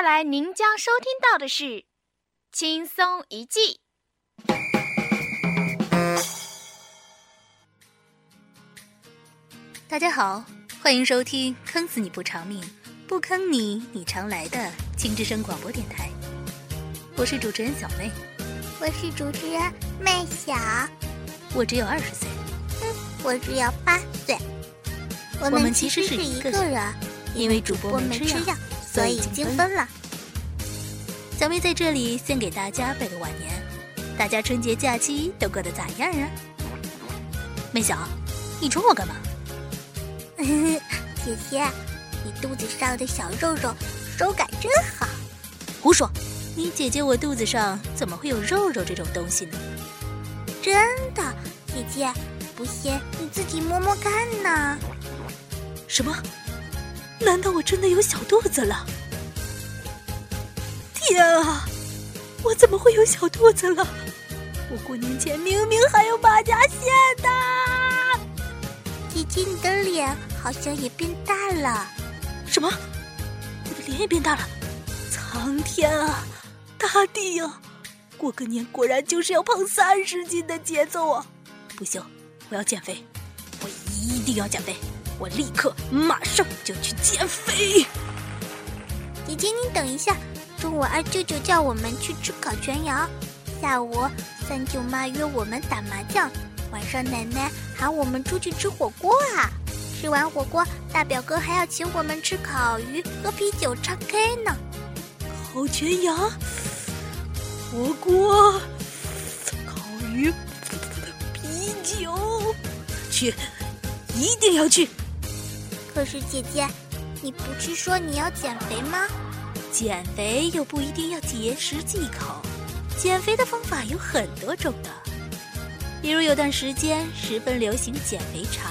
下来您将收听到的是《轻松一记》。大家好，欢迎收听《坑死你不偿命，不坑你你常来》的轻之声广播电台。我是主持人小妹，我是主持人妹小，我只有二十岁，哼，我只有八岁。我们其实是一个人，因为主播没吃药，所以已经分了。小妹在这里先给大家拜个晚年，大家春节假期都过得咋样啊？妹小，你冲我干嘛？姐姐，你肚子上的小肉肉手感真好。胡说！你姐姐我肚子上怎么会有肉肉这种东西呢？真的，姐姐，不信你自己摸摸看呢。什么？难道我真的有小肚子了？天啊！我怎么会有小肚子了？我过年前明明还有马甲线的。姐姐，你的脸好像也变大了。什么？我的脸也变大了？苍天啊！大地呀！过个年果然就是要胖三十斤的节奏啊！不行，我要减肥，我一定要减肥！我立刻马上就去减肥。姐姐，你等一下，中午二舅舅叫我们去吃烤全羊，下午三舅妈约我们打麻将，晚上奶奶喊我们出去吃火锅啊！吃完火锅，大表哥还要请我们吃烤鱼、喝啤酒、唱 K 呢。烤全羊。火锅、烤鱼、啤酒，去，一定要去。可是姐姐，你不是说你要减肥吗？减肥又不一定要节食忌口，减肥的方法有很多种的。比如有段时间十分流行减肥茶，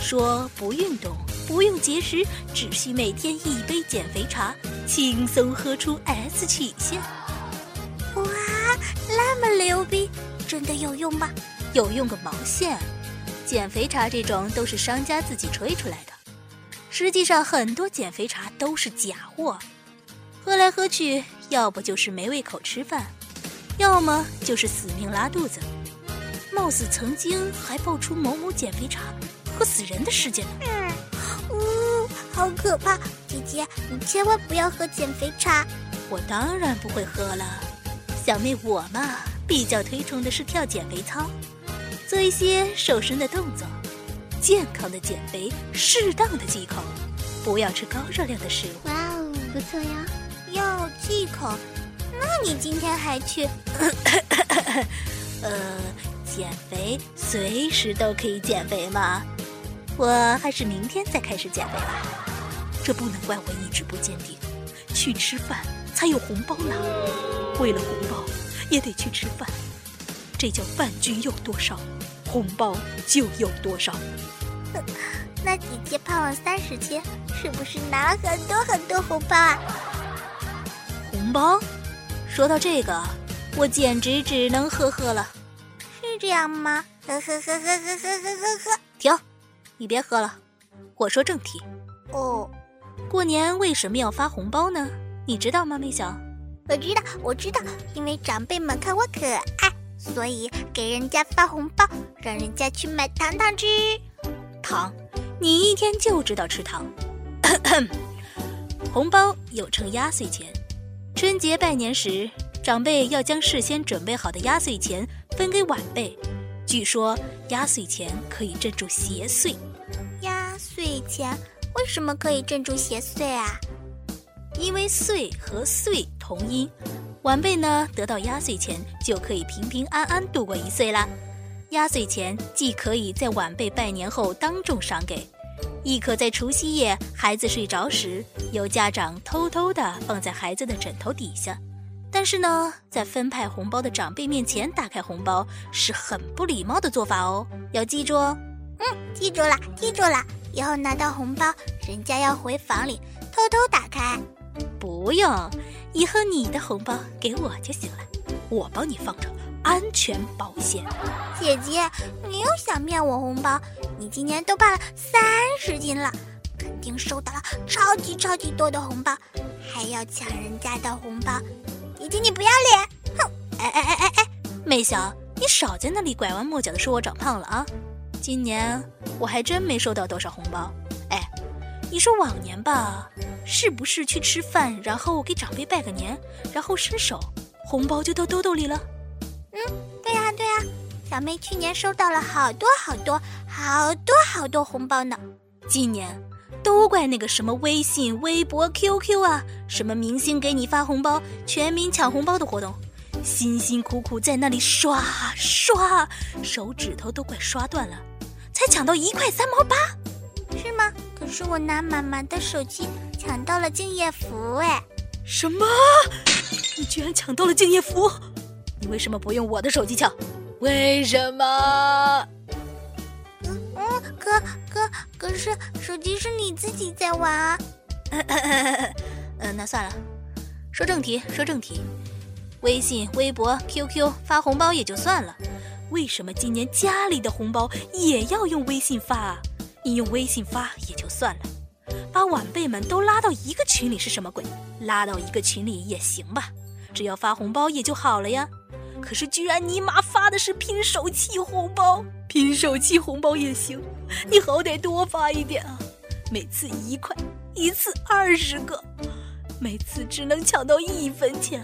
说不运动、不用节食，只需每天一杯减肥茶，轻松喝出 S 曲线。哇那么牛逼，真的有用吗？有用个毛线！减肥茶这种都是商家自己吹出来的，实际上很多减肥茶都是假货，喝来喝去，要不就是没胃口吃饭，要么就是死命拉肚子。貌似曾经还爆出某某减肥茶喝死人的事件呢。嗯，呜，好可怕！姐姐，你千万不要喝减肥茶。我当然不会喝了。小妹，我嘛比较推崇的是跳减肥操，做一些瘦身的动作，健康的减肥，适当的忌口，不要吃高热量的食物。哇哦，不错呀！要忌口？那你今天还去？呃，减肥随时都可以减肥嘛，我还是明天再开始减肥吧。这不能怪我意志不坚定，去吃饭才有红包拿。为了红包，也得去吃饭，这叫饭局有多少，红包就有多少。那姐姐胖了三十斤，是不是拿了很多很多红包啊？红包？说到这个，我简直只能呵呵了。是这样吗？呵呵呵呵呵呵呵呵呵。停，你别喝了，我说正题。哦，过年为什么要发红包呢？你知道吗，妹小？我知道，我知道，因为长辈们看我可爱，所以给人家发红包，让人家去买糖糖吃。糖，你一天就知道吃糖。红包又称压岁钱，春节拜年时，长辈要将事先准备好的压岁钱分给晚辈。据说压岁钱可以镇住邪祟。压岁钱为什么可以镇住邪祟啊？因为“岁”和“岁”同音，晚辈呢得到压岁钱就可以平平安安度过一岁啦。压岁钱既可以在晚辈拜年后当众赏给，亦可在除夕夜孩子睡着时，由家长偷偷的放在孩子的枕头底下。但是呢，在分派红包的长辈面前打开红包是很不礼貌的做法哦，要记住哦。嗯，记住了，记住了，以后拿到红包，人家要回房里偷偷打开。不用，以后你的红包给我就行了，我帮你放着，安全保险。姐姐，你又想骗我红包？你今年都胖了三十斤了，肯定收到了超级超级多的红包，还要抢人家的红包。姐姐你不要脸！哼！哎哎哎哎哎，妹小，你少在那里拐弯抹角的说我长胖了啊！今年我还真没收到多少红包。哎，你说往年吧，是不是去吃饭，然后给长辈拜个年，然后伸手，红包就到兜兜里了？嗯，对呀对呀，小妹去年收到了好多好多好多好多红包呢。今年都怪那个什么微信、微博、QQ 啊，什么明星给你发红包、全民抢红包的活动，辛辛苦苦在那里刷刷，手指头都快刷断了。才抢到一块三毛八？可是我拿妈妈的手机抢到了敬业福，哎，什么？你居然抢到了敬业福？你为什么不用我的手机抢？为什么？嗯嗯，可可可是手机是你自己在玩啊。嗯，那算了，说正题，说正题。微信、微博、QQ 发红包也就算了。为什么今年家里的红包也要用微信发啊？你用微信发也就算了，把晚辈们都拉到一个群里是什么鬼？拉到一个群里也行吧，只要发红包也就好了呀。可是居然你妈发的是拼手气红包，拼手气红包也行，你好歹多发一点啊！每次一块，一次二十个，每次只能抢到一分钱，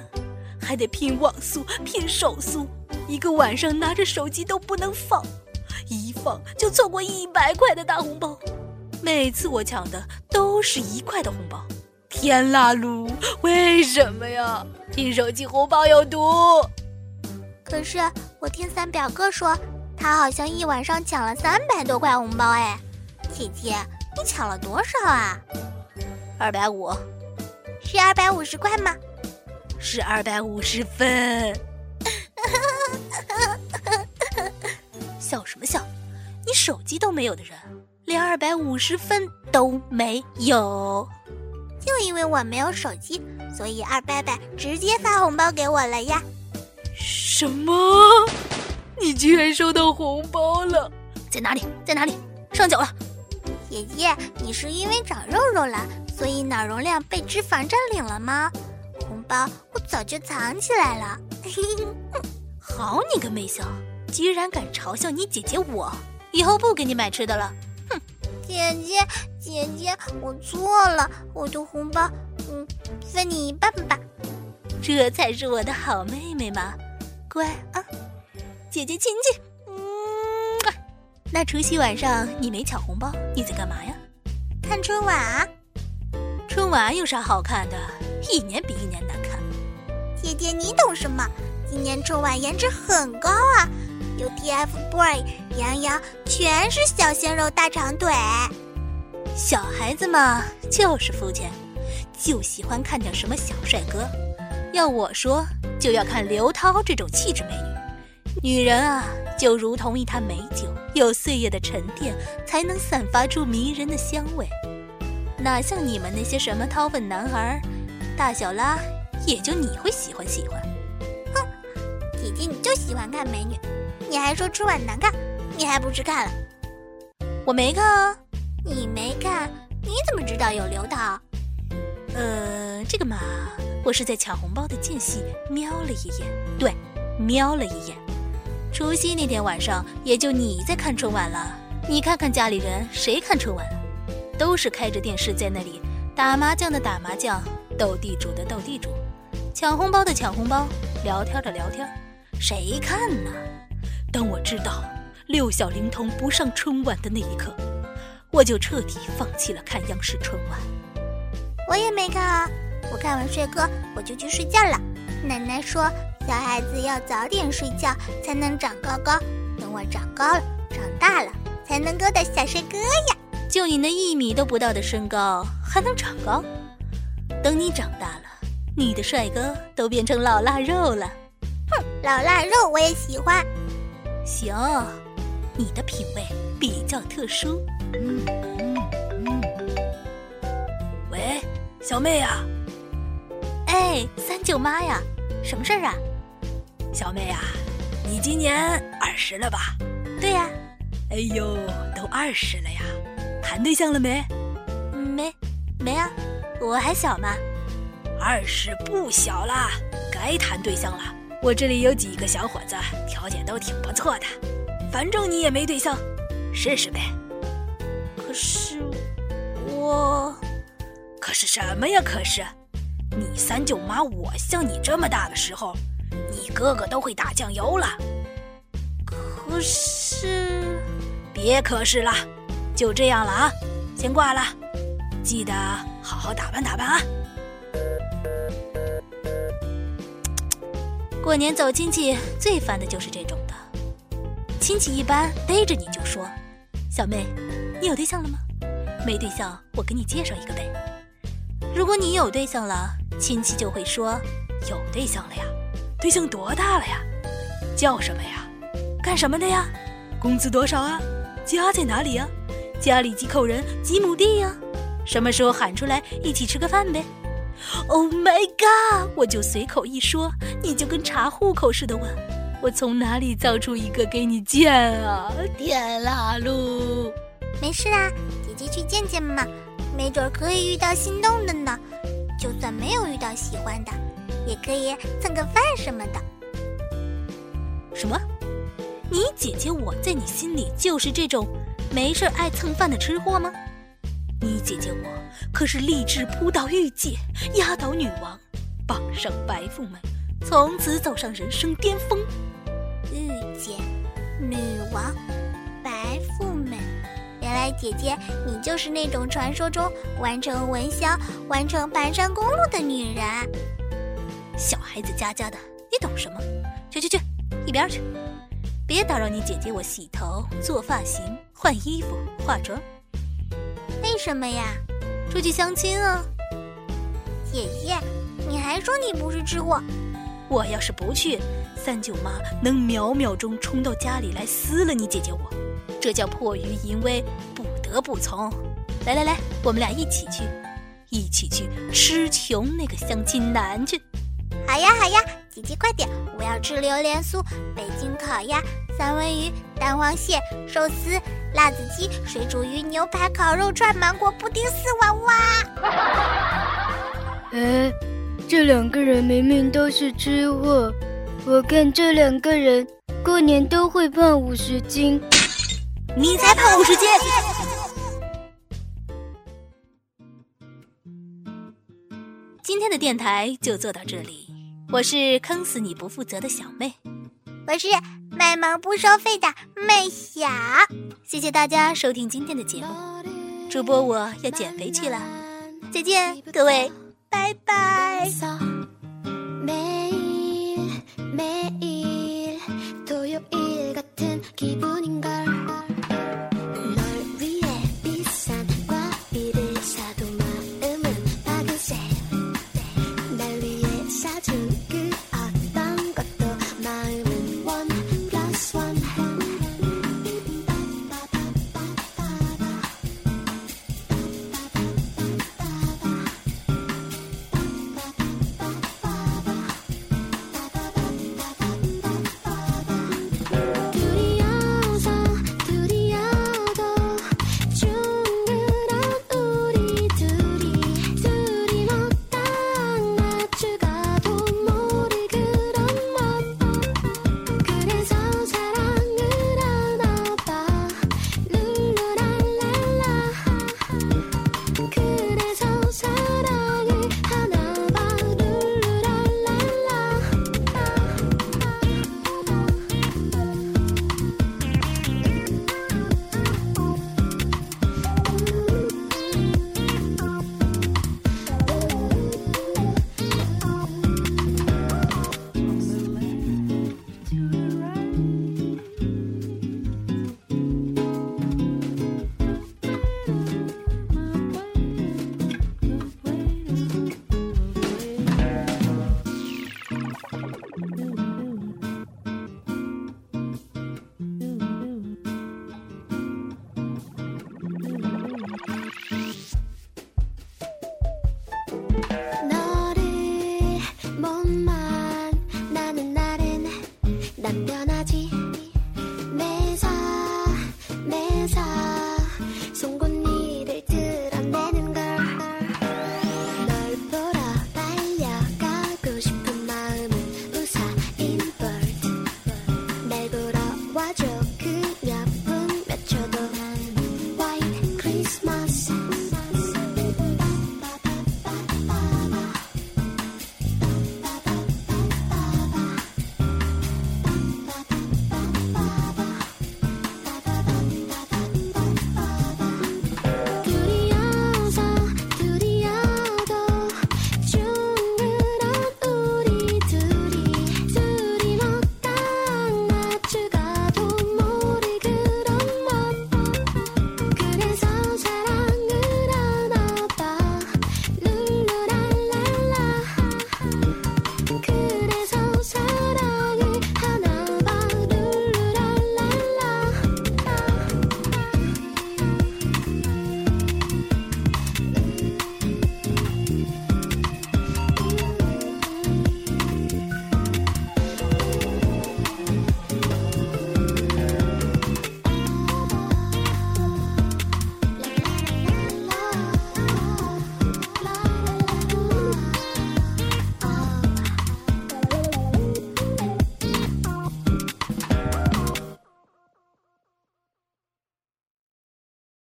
还得拼网速、拼手速。一个晚上拿着手机都不能放，一放就错过一百块的大红包。每次我抢的都是一块的红包，天啦噜！为什么呀？听手机红包有毒。可是我听三表哥说，他好像一晚上抢了三百多块红包哎。姐姐，你抢了多少啊？二百五。是二百五十块吗？是二百五十分。你手机都没有的人，连二百五十分都没有。就因为我没有手机，所以二伯伯直接发红包给我了呀。什么？你居然收到红包了？在哪里？在哪里？上缴了。姐姐，你是因为长肉肉了，所以脑容量被脂肪占领了吗？红包我早就藏起来了。好你个妹小，居然敢嘲笑你姐姐我！以后不给你买吃的了。哼！姐姐姐姐，我错了，我的红包，嗯，分你一半吧。这才是我的好妹妹嘛，乖啊！姐姐亲亲。嗯。那除夕晚上你没抢红包，你在干嘛呀？看春晚啊。春晚有啥好看的？一年比一年难看。姐姐，你懂什么？今年春晚颜值很高啊，有 TFBOY、杨洋，全是小鲜肉大长腿。小孩子嘛，就是肤浅，就喜欢看点什么小帅哥。要我说，就要看刘涛这种气质美女。女人啊，就如同一坛美酒，有岁月的沉淀，才能散发出迷人的香味。哪像你们那些什么掏粪男孩，大小拉。也就你会喜欢喜欢，哼！姐姐你就喜欢看美女，你还说春晚难看，你还不去看了？我没看啊，你没看，你怎么知道有刘涛？呃，这个嘛，我是在抢红包的间隙瞄了一眼，对，瞄了一眼。除夕那天晚上，也就你在看春晚了。你看看家里人，谁看春晚？都是开着电视在那里打麻将的打麻将，斗地主的斗地主。抢红包的抢红包，聊天的聊天，谁看呢？当我知道六小龄童不上春晚的那一刻，我就彻底放弃了看央视春晚。我也没看啊，我看完帅哥我就去睡觉了。奶奶说，小孩子要早点睡觉才能长高高。等我长高了，长大了，才能够的小帅哥呀。就你那一米都不到的身高，还能长高？等你长大了。你的帅哥都变成老腊肉了，哼，老腊肉我也喜欢。行，你的品味比较特殊。嗯嗯嗯。喂，小妹呀。哎，三舅妈呀，什么事儿啊？小妹呀，你今年二十了吧？对呀。哎呦，都二十了呀，谈对象了没？没没啊，我还小嘛。二十不小啦，该谈对象了。我这里有几个小伙子，条件都挺不错的。反正你也没对象，试试呗。可是我，可是什么呀？可是，你三舅妈我像你这么大的时候，你哥哥都会打酱油了。可是，别可是了，就这样了啊，先挂了。记得好好打扮打扮啊。过年走亲戚最烦的就是这种的，亲戚一般逮着你就说：“小妹，你有对象了吗？没对象，我给你介绍一个呗。”如果你有对象了，亲戚就会说：“有对象了呀？对象多大了呀？叫什么呀？干什么的呀？工资多少啊？家在哪里呀？家里几口人？几亩地呀？什么时候喊出来一起吃个饭呗？” Oh my god！我就随口一说，你就跟查户口似的问，我从哪里造出一个给你见啊？天啦噜！没事啊，姐姐去见见嘛，没准可以遇到心动的呢。就算没有遇到喜欢的，也可以蹭个饭什么的。什么？你姐姐我在你心里就是这种没事爱蹭饭的吃货吗？你姐姐我可是立志扑倒御姐，压倒女王，傍上白富美，从此走上人生巅峰。御姐、女王、白富美，原来姐姐你就是那种传说中完成文香、完成盘山公路的女人。小孩子家家的，你懂什么？去去去，一边去！别打扰你姐姐我洗头、做发型、换衣服、化妆。为什么呀？出去相亲啊！姐姐，你还说你不是吃货？我要是不去，三舅妈能秒秒钟冲到家里来撕了你姐姐我，这叫迫于淫威，不得不从。来来来，我们俩一起去，一起去吃穷那个相亲男去。好呀好呀，姐姐快点，我要吃榴莲酥、北京烤鸭、三文鱼、蛋黄蟹、寿司。辣子鸡、水煮鱼、牛排、烤肉串、芒果布丁、丝娃娃。哎，这两个人明明都是吃货，我看这两个人过年都会胖五十斤。你才胖五十斤！今天的电台就做到这里，我是坑死你不负责的小妹，我是。卖萌不收费的麦小，谢谢大家收听今天的节目。主播我要减肥去了，再见各位，拜拜。